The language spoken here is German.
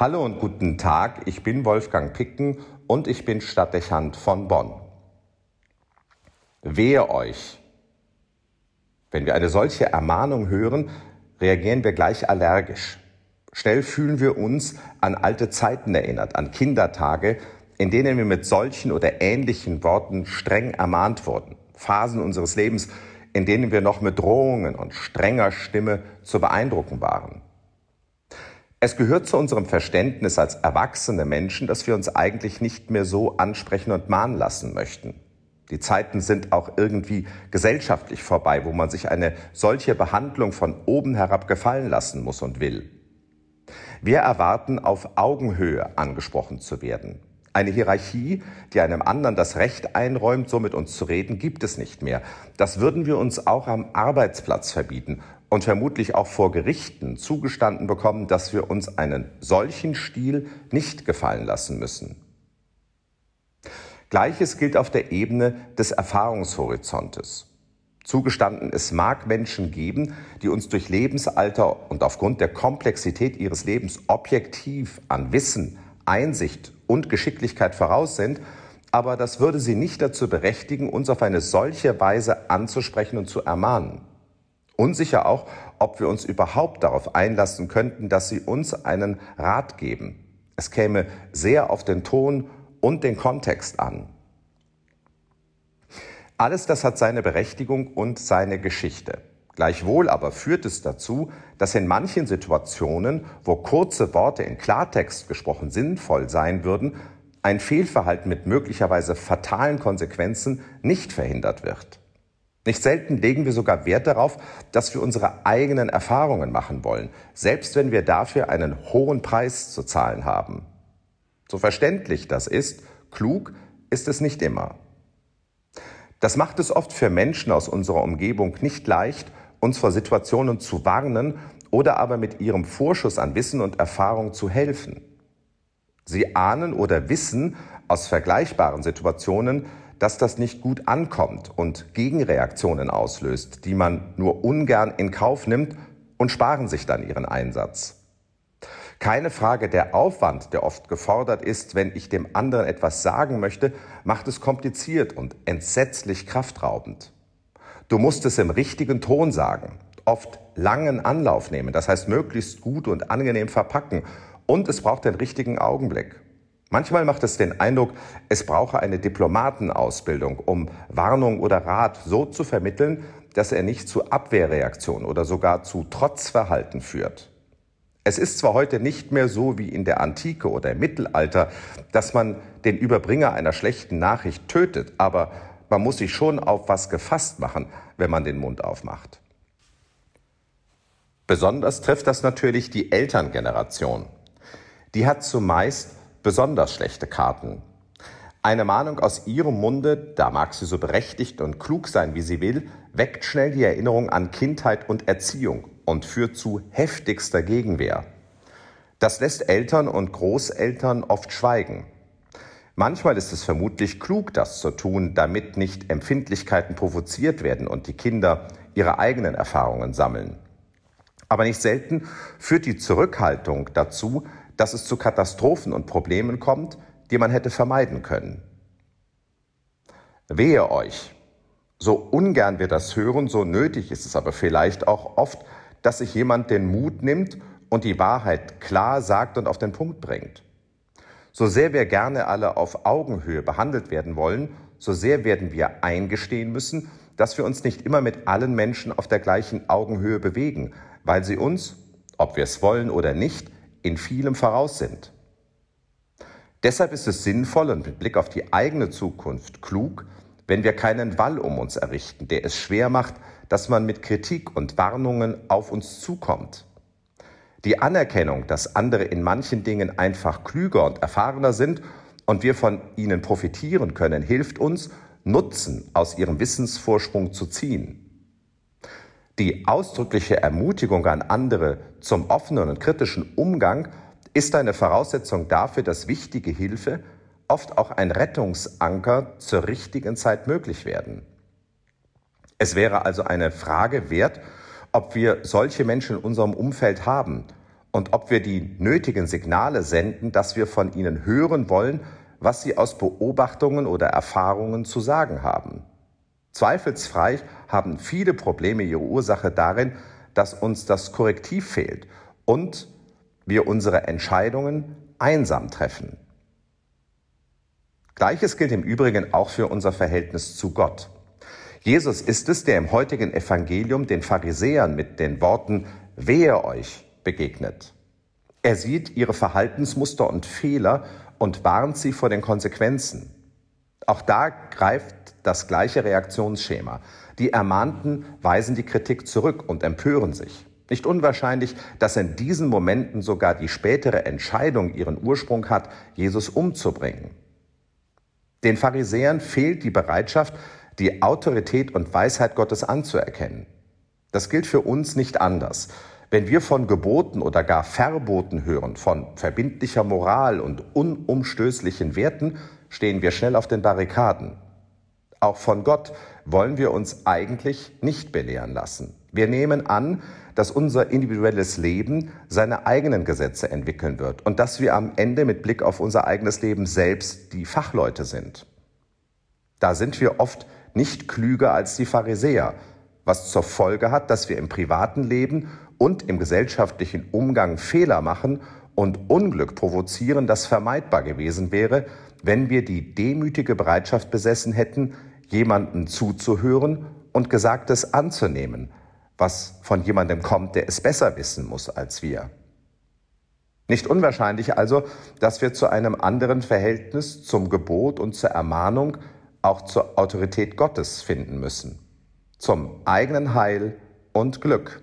Hallo und guten Tag, ich bin Wolfgang Picken und ich bin Stadtdechant von Bonn. Wehe euch! Wenn wir eine solche Ermahnung hören, reagieren wir gleich allergisch. Schnell fühlen wir uns an alte Zeiten erinnert, an Kindertage, in denen wir mit solchen oder ähnlichen Worten streng ermahnt wurden. Phasen unseres Lebens, in denen wir noch mit Drohungen und strenger Stimme zu beeindrucken waren. Es gehört zu unserem Verständnis als erwachsene Menschen, dass wir uns eigentlich nicht mehr so ansprechen und mahnen lassen möchten. Die Zeiten sind auch irgendwie gesellschaftlich vorbei, wo man sich eine solche Behandlung von oben herab gefallen lassen muss und will. Wir erwarten, auf Augenhöhe angesprochen zu werden. Eine Hierarchie, die einem anderen das Recht einräumt, so mit uns zu reden, gibt es nicht mehr. Das würden wir uns auch am Arbeitsplatz verbieten und vermutlich auch vor Gerichten zugestanden bekommen, dass wir uns einen solchen Stil nicht gefallen lassen müssen. Gleiches gilt auf der Ebene des Erfahrungshorizontes. Zugestanden, es mag Menschen geben, die uns durch Lebensalter und aufgrund der Komplexität ihres Lebens objektiv an Wissen, Einsicht und Geschicklichkeit voraus sind, aber das würde sie nicht dazu berechtigen, uns auf eine solche Weise anzusprechen und zu ermahnen. Unsicher auch, ob wir uns überhaupt darauf einlassen könnten, dass sie uns einen Rat geben. Es käme sehr auf den Ton und den Kontext an. Alles das hat seine Berechtigung und seine Geschichte. Gleichwohl aber führt es dazu, dass in manchen Situationen, wo kurze Worte in Klartext gesprochen sinnvoll sein würden, ein Fehlverhalten mit möglicherweise fatalen Konsequenzen nicht verhindert wird. Nicht selten legen wir sogar Wert darauf, dass wir unsere eigenen Erfahrungen machen wollen, selbst wenn wir dafür einen hohen Preis zu zahlen haben. So verständlich das ist, klug ist es nicht immer. Das macht es oft für Menschen aus unserer Umgebung nicht leicht, uns vor Situationen zu warnen oder aber mit ihrem Vorschuss an Wissen und Erfahrung zu helfen. Sie ahnen oder wissen aus vergleichbaren Situationen, dass das nicht gut ankommt und Gegenreaktionen auslöst, die man nur ungern in Kauf nimmt und sparen sich dann ihren Einsatz. Keine Frage, der Aufwand, der oft gefordert ist, wenn ich dem anderen etwas sagen möchte, macht es kompliziert und entsetzlich kraftraubend. Du musst es im richtigen Ton sagen, oft langen Anlauf nehmen, das heißt möglichst gut und angenehm verpacken und es braucht den richtigen Augenblick. Manchmal macht es den Eindruck, es brauche eine Diplomatenausbildung, um Warnung oder Rat so zu vermitteln, dass er nicht zu Abwehrreaktion oder sogar zu Trotzverhalten führt. Es ist zwar heute nicht mehr so wie in der Antike oder im Mittelalter, dass man den Überbringer einer schlechten Nachricht tötet, aber man muss sich schon auf was gefasst machen, wenn man den Mund aufmacht. Besonders trifft das natürlich die Elterngeneration. Die hat zumeist besonders schlechte Karten. Eine Mahnung aus ihrem Munde, da mag sie so berechtigt und klug sein, wie sie will, weckt schnell die Erinnerung an Kindheit und Erziehung und führt zu heftigster Gegenwehr. Das lässt Eltern und Großeltern oft schweigen. Manchmal ist es vermutlich klug, das zu tun, damit nicht Empfindlichkeiten provoziert werden und die Kinder ihre eigenen Erfahrungen sammeln. Aber nicht selten führt die Zurückhaltung dazu, dass es zu Katastrophen und Problemen kommt, die man hätte vermeiden können. Wehe euch! So ungern wir das hören, so nötig ist es aber vielleicht auch oft, dass sich jemand den Mut nimmt und die Wahrheit klar sagt und auf den Punkt bringt. So sehr wir gerne alle auf Augenhöhe behandelt werden wollen, so sehr werden wir eingestehen müssen, dass wir uns nicht immer mit allen Menschen auf der gleichen Augenhöhe bewegen, weil sie uns, ob wir es wollen oder nicht, in vielem voraus sind. Deshalb ist es sinnvoll und mit Blick auf die eigene Zukunft klug, wenn wir keinen Wall um uns errichten, der es schwer macht, dass man mit Kritik und Warnungen auf uns zukommt. Die Anerkennung, dass andere in manchen Dingen einfach klüger und erfahrener sind und wir von ihnen profitieren können, hilft uns, Nutzen aus ihrem Wissensvorsprung zu ziehen. Die ausdrückliche Ermutigung an andere zum offenen und kritischen Umgang ist eine Voraussetzung dafür, dass wichtige Hilfe, oft auch ein Rettungsanker zur richtigen Zeit möglich werden. Es wäre also eine Frage wert, ob wir solche Menschen in unserem Umfeld haben und ob wir die nötigen Signale senden, dass wir von ihnen hören wollen, was sie aus Beobachtungen oder Erfahrungen zu sagen haben. Zweifelsfrei haben viele Probleme ihre Ursache darin, dass uns das Korrektiv fehlt und wir unsere Entscheidungen einsam treffen. Gleiches gilt im Übrigen auch für unser Verhältnis zu Gott. Jesus ist es, der im heutigen Evangelium den Pharisäern mit den Worten Wehe euch begegnet. Er sieht ihre Verhaltensmuster und Fehler und warnt sie vor den Konsequenzen. Auch da greift das gleiche Reaktionsschema. Die Ermahnten weisen die Kritik zurück und empören sich. Nicht unwahrscheinlich, dass in diesen Momenten sogar die spätere Entscheidung ihren Ursprung hat, Jesus umzubringen. Den Pharisäern fehlt die Bereitschaft, die Autorität und Weisheit Gottes anzuerkennen. Das gilt für uns nicht anders. Wenn wir von Geboten oder gar Verboten hören, von verbindlicher Moral und unumstößlichen Werten, stehen wir schnell auf den Barrikaden. Auch von Gott wollen wir uns eigentlich nicht belehren lassen. Wir nehmen an, dass unser individuelles Leben seine eigenen Gesetze entwickeln wird und dass wir am Ende mit Blick auf unser eigenes Leben selbst die Fachleute sind. Da sind wir oft nicht klüger als die Pharisäer, was zur Folge hat, dass wir im privaten Leben und im gesellschaftlichen Umgang Fehler machen und Unglück provozieren, das vermeidbar gewesen wäre, wenn wir die demütige Bereitschaft besessen hätten, jemanden zuzuhören und Gesagtes anzunehmen, was von jemandem kommt, der es besser wissen muss als wir. Nicht unwahrscheinlich also, dass wir zu einem anderen Verhältnis zum Gebot und zur Ermahnung, auch zur Autorität Gottes finden müssen, zum eigenen Heil und Glück.